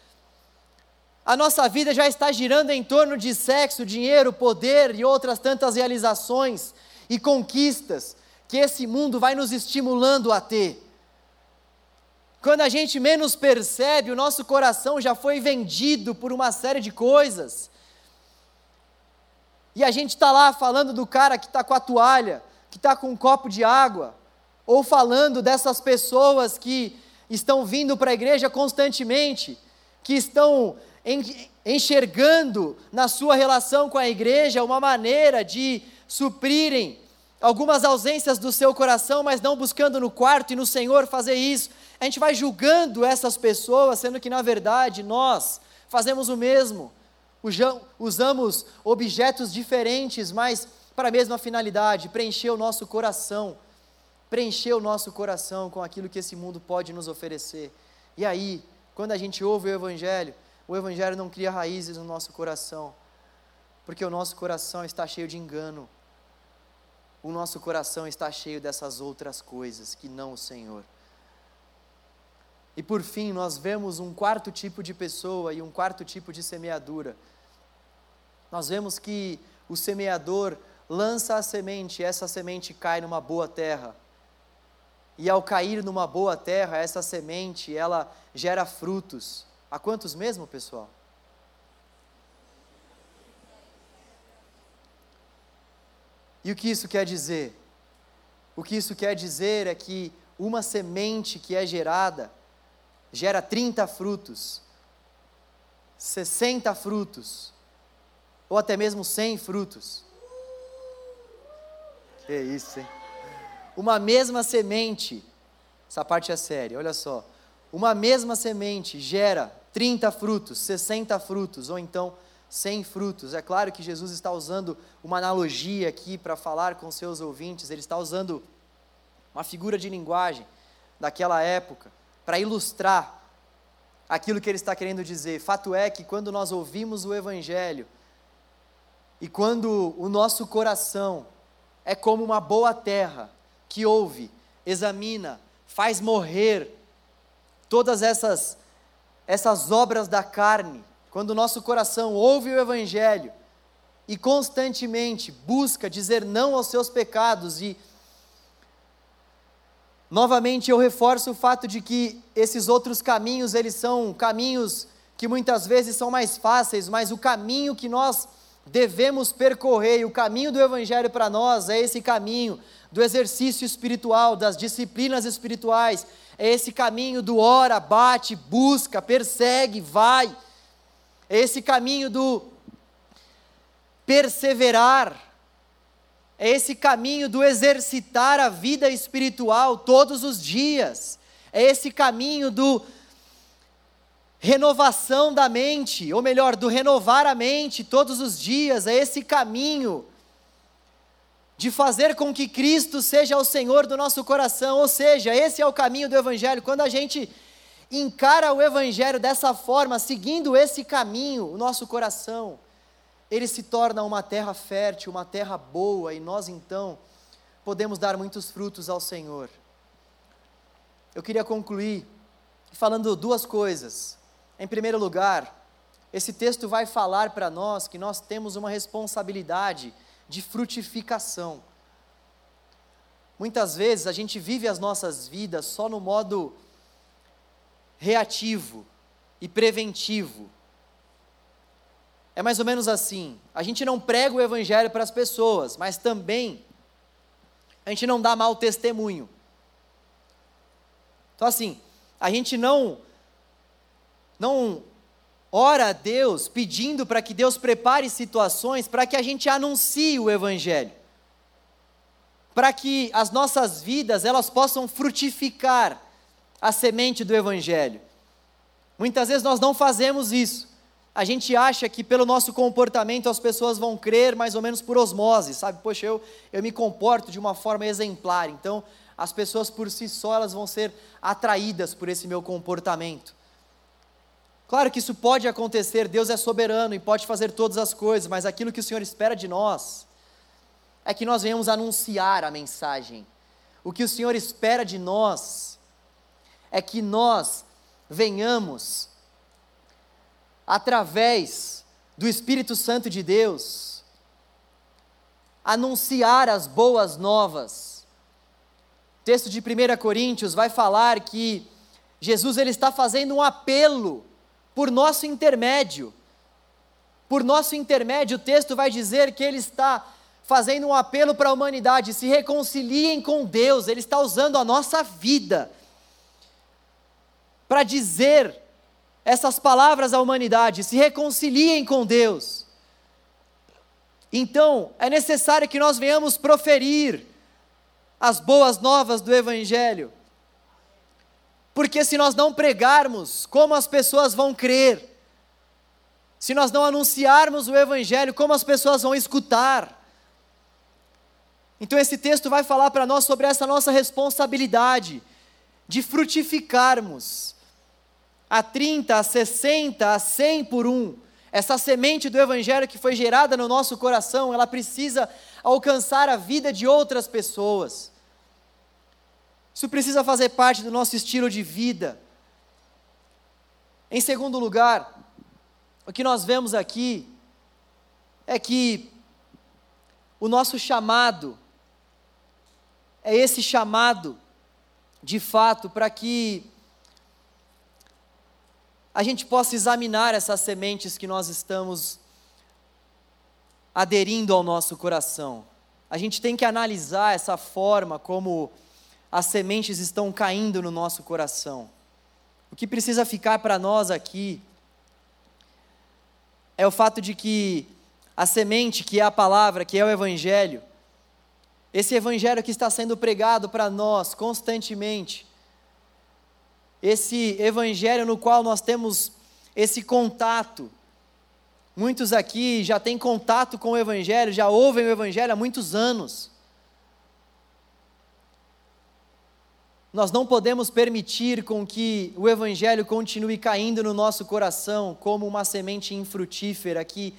a nossa vida já está girando em torno de sexo, dinheiro, poder e outras tantas realizações e conquistas que esse mundo vai nos estimulando a ter. Quando a gente menos percebe, o nosso coração já foi vendido por uma série de coisas. E a gente está lá falando do cara que está com a toalha, que está com um copo de água, ou falando dessas pessoas que estão vindo para a igreja constantemente, que estão enxergando na sua relação com a igreja uma maneira de suprirem algumas ausências do seu coração, mas não buscando no quarto e no Senhor fazer isso. A gente vai julgando essas pessoas, sendo que na verdade nós fazemos o mesmo. Usamos objetos diferentes, mas para a mesma finalidade, preencher o nosso coração, preencher o nosso coração com aquilo que esse mundo pode nos oferecer. E aí, quando a gente ouve o Evangelho, o Evangelho não cria raízes no nosso coração, porque o nosso coração está cheio de engano, o nosso coração está cheio dessas outras coisas que não o Senhor. E por fim, nós vemos um quarto tipo de pessoa e um quarto tipo de semeadura. Nós vemos que o semeador lança a semente, e essa semente cai numa boa terra. E ao cair numa boa terra, essa semente, ela gera frutos. A quantos mesmo, pessoal? E o que isso quer dizer? O que isso quer dizer é que uma semente que é gerada gera 30 frutos, 60 frutos, ou até mesmo 100 frutos. Que isso, hein? Uma mesma semente, essa parte é séria, olha só. Uma mesma semente gera 30 frutos, 60 frutos, ou então 100 frutos. É claro que Jesus está usando uma analogia aqui para falar com seus ouvintes, ele está usando uma figura de linguagem daquela época para ilustrar aquilo que ele está querendo dizer. Fato é que quando nós ouvimos o Evangelho e quando o nosso coração é como uma boa terra que ouve, examina, faz morrer todas essas essas obras da carne, quando o nosso coração ouve o Evangelho e constantemente busca dizer não aos seus pecados e novamente eu reforço o fato de que esses outros caminhos, eles são caminhos que muitas vezes são mais fáceis, mas o caminho que nós devemos percorrer, e o caminho do evangelho para nós é esse caminho do exercício espiritual, das disciplinas espirituais, é esse caminho do ora, bate, busca, persegue, vai. É esse caminho do perseverar. é esse caminho do exercitar a vida espiritual todos os dias, é esse caminho do renovação da mente, ou melhor, do renovar a mente todos os dias, é esse caminho de fazer com que Cristo seja o Senhor do nosso coração, ou seja, esse é o caminho do Evangelho. Quando a gente encara o Evangelho dessa forma, seguindo esse caminho, o nosso coração, ele se torna uma terra fértil, uma terra boa, e nós então podemos dar muitos frutos ao Senhor. Eu queria concluir falando duas coisas. Em primeiro lugar, esse texto vai falar para nós que nós temos uma responsabilidade de frutificação. Muitas vezes a gente vive as nossas vidas só no modo reativo e preventivo. É mais ou menos assim: a gente não prega o evangelho para as pessoas, mas também a gente não dá mau testemunho. Então, assim, a gente não não ora a Deus pedindo para que Deus prepare situações para que a gente anuncie o evangelho. Para que as nossas vidas elas possam frutificar a semente do evangelho. Muitas vezes nós não fazemos isso. A gente acha que pelo nosso comportamento as pessoas vão crer mais ou menos por osmose, sabe? Poxa, eu, eu me comporto de uma forma exemplar, então as pessoas por si só elas vão ser atraídas por esse meu comportamento. Claro que isso pode acontecer, Deus é soberano e pode fazer todas as coisas, mas aquilo que o Senhor espera de nós é que nós venhamos anunciar a mensagem. O que o Senhor espera de nós é que nós venhamos, através do Espírito Santo de Deus, anunciar as boas novas. O texto de 1 Coríntios vai falar que Jesus ele está fazendo um apelo por nosso intermédio. Por nosso intermédio, o texto vai dizer que ele está fazendo um apelo para a humanidade: se reconciliem com Deus, ele está usando a nossa vida para dizer essas palavras à humanidade: se reconciliem com Deus. Então, é necessário que nós venhamos proferir as boas novas do Evangelho. Porque se nós não pregarmos, como as pessoas vão crer? Se nós não anunciarmos o Evangelho, como as pessoas vão escutar? Então, esse texto vai falar para nós sobre essa nossa responsabilidade de frutificarmos a 30, a 60, a 100 por um. Essa semente do Evangelho que foi gerada no nosso coração, ela precisa alcançar a vida de outras pessoas. Isso precisa fazer parte do nosso estilo de vida. Em segundo lugar, o que nós vemos aqui é que o nosso chamado é esse chamado, de fato, para que a gente possa examinar essas sementes que nós estamos aderindo ao nosso coração. A gente tem que analisar essa forma como as sementes estão caindo no nosso coração. O que precisa ficar para nós aqui é o fato de que a semente, que é a palavra, que é o Evangelho, esse Evangelho que está sendo pregado para nós constantemente, esse Evangelho no qual nós temos esse contato. Muitos aqui já têm contato com o Evangelho, já ouvem o Evangelho há muitos anos. Nós não podemos permitir com que o Evangelho continue caindo no nosso coração como uma semente infrutífera que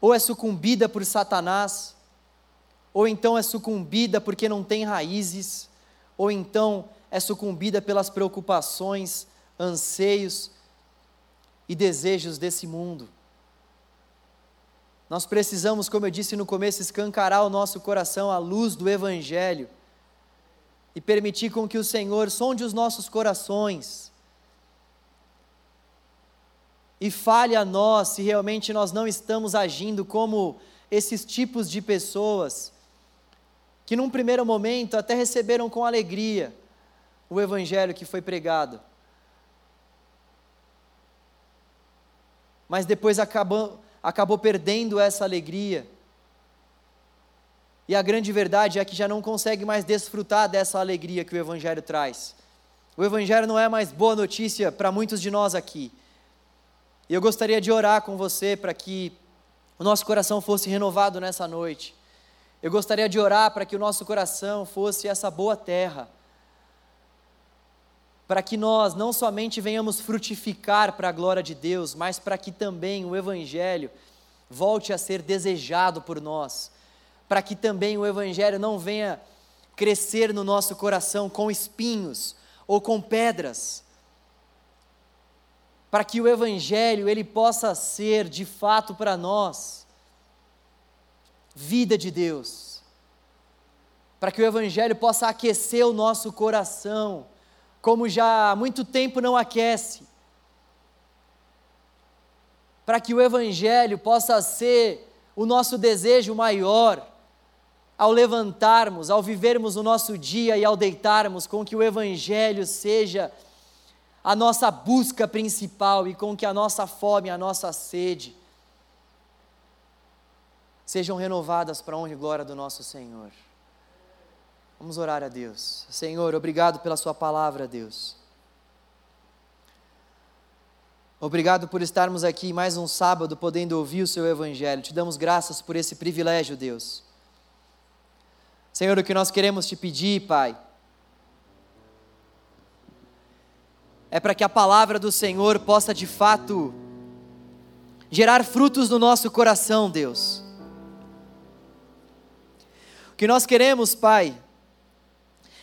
ou é sucumbida por Satanás, ou então é sucumbida porque não tem raízes, ou então é sucumbida pelas preocupações, anseios e desejos desse mundo. Nós precisamos, como eu disse no começo, escancarar o nosso coração à luz do Evangelho e permitir com que o Senhor sonde os nossos corações e fale a nós se realmente nós não estamos agindo como esses tipos de pessoas que, num primeiro momento, até receberam com alegria o Evangelho que foi pregado, mas depois acabam acabou perdendo essa alegria. E a grande verdade é que já não consegue mais desfrutar dessa alegria que o Evangelho traz. O Evangelho não é mais boa notícia para muitos de nós aqui. E eu gostaria de orar com você para que o nosso coração fosse renovado nessa noite. Eu gostaria de orar para que o nosso coração fosse essa boa terra. Para que nós não somente venhamos frutificar para a glória de Deus, mas para que também o Evangelho volte a ser desejado por nós. Para que também o Evangelho não venha crescer no nosso coração com espinhos ou com pedras. Para que o Evangelho ele possa ser de fato para nós vida de Deus, para que o Evangelho possa aquecer o nosso coração, como já há muito tempo não aquece, para que o Evangelho possa ser o nosso desejo maior, ao levantarmos, ao vivermos o nosso dia e ao deitarmos, com que o Evangelho seja a nossa busca principal e com que a nossa fome, a nossa sede, sejam renovadas para a honra e glória do nosso Senhor. Vamos orar a Deus. Senhor, obrigado pela Sua palavra, Deus. Obrigado por estarmos aqui mais um sábado podendo ouvir o Seu Evangelho. Te damos graças por esse privilégio, Deus. Senhor, o que nós queremos te pedir, Pai, é para que a palavra do Senhor possa de fato gerar frutos no nosso coração, Deus que nós queremos, Pai,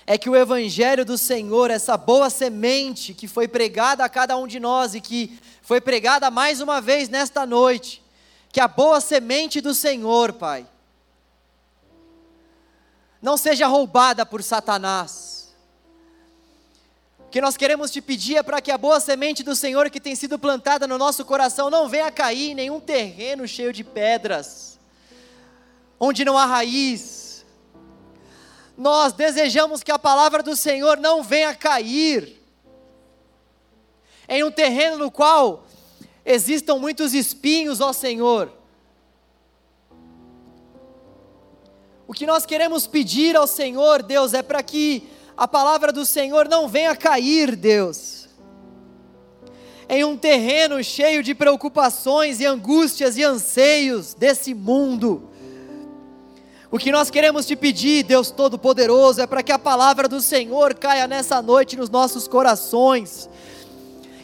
é que o Evangelho do Senhor, essa boa semente que foi pregada a cada um de nós e que foi pregada mais uma vez nesta noite, que a boa semente do Senhor, Pai, não seja roubada por Satanás. O que nós queremos te pedir é para que a boa semente do Senhor que tem sido plantada no nosso coração não venha cair em nenhum terreno cheio de pedras, onde não há raiz, nós desejamos que a palavra do Senhor não venha cair. Em um terreno no qual existam muitos espinhos, ó Senhor. O que nós queremos pedir ao Senhor, Deus, é para que a palavra do Senhor não venha cair, Deus, em um terreno cheio de preocupações e angústias e anseios desse mundo o que nós queremos te pedir, Deus Todo-Poderoso, é para que a palavra do Senhor caia nessa noite nos nossos corações,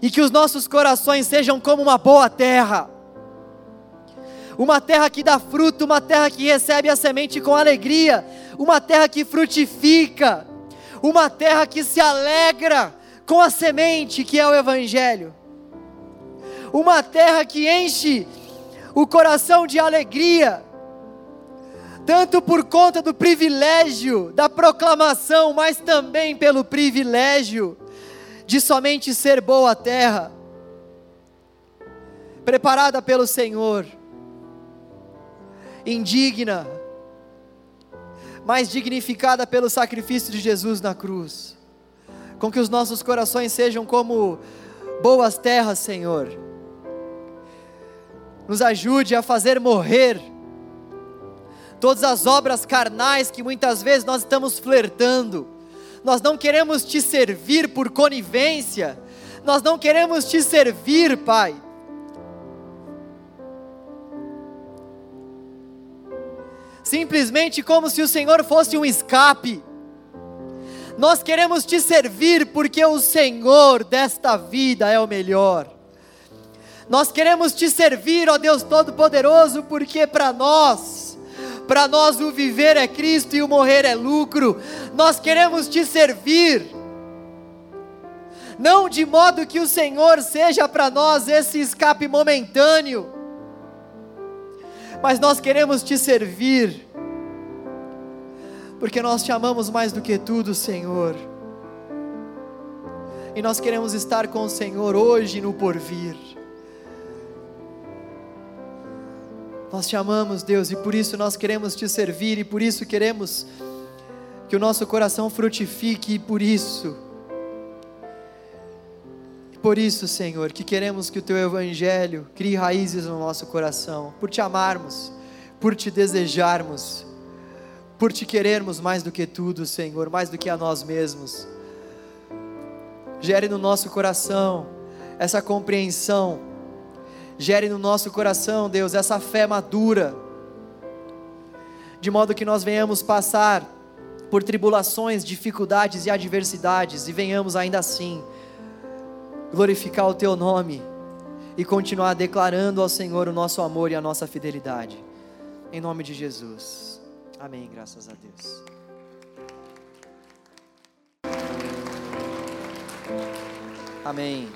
e que os nossos corações sejam como uma boa terra, uma terra que dá fruto, uma terra que recebe a semente com alegria, uma terra que frutifica, uma terra que se alegra com a semente que é o Evangelho, uma terra que enche o coração de alegria, tanto por conta do privilégio da proclamação, mas também pelo privilégio de somente ser boa terra, preparada pelo Senhor, indigna, mas dignificada pelo sacrifício de Jesus na cruz, com que os nossos corações sejam como boas terras, Senhor. Nos ajude a fazer morrer todas as obras carnais que muitas vezes nós estamos flertando. Nós não queremos te servir por conivência, nós não queremos te servir, Pai. Simplesmente como se o Senhor fosse um escape. Nós queremos te servir porque o Senhor desta vida é o melhor. Nós queremos te servir, ó Deus Todo-Poderoso, porque para nós para nós o viver é Cristo e o morrer é lucro. Nós queremos te servir. Não de modo que o Senhor seja para nós esse escape momentâneo, mas nós queremos te servir, porque nós te amamos mais do que tudo, Senhor, e nós queremos estar com o Senhor hoje no porvir. Nós te amamos, Deus, e por isso nós queremos te servir, e por isso queremos que o nosso coração frutifique, e por isso, por isso, Senhor, que queremos que o Teu Evangelho crie raízes no nosso coração, por Te amarmos, por Te desejarmos, por Te querermos mais do que tudo, Senhor, mais do que a nós mesmos. Gere no nosso coração essa compreensão, gere no nosso coração, Deus, essa fé madura, de modo que nós venhamos passar por tribulações, dificuldades e adversidades e venhamos ainda assim glorificar o Teu nome e continuar declarando ao Senhor o nosso amor e a nossa fidelidade. Em nome de Jesus. Amém. Graças a Deus. Amém.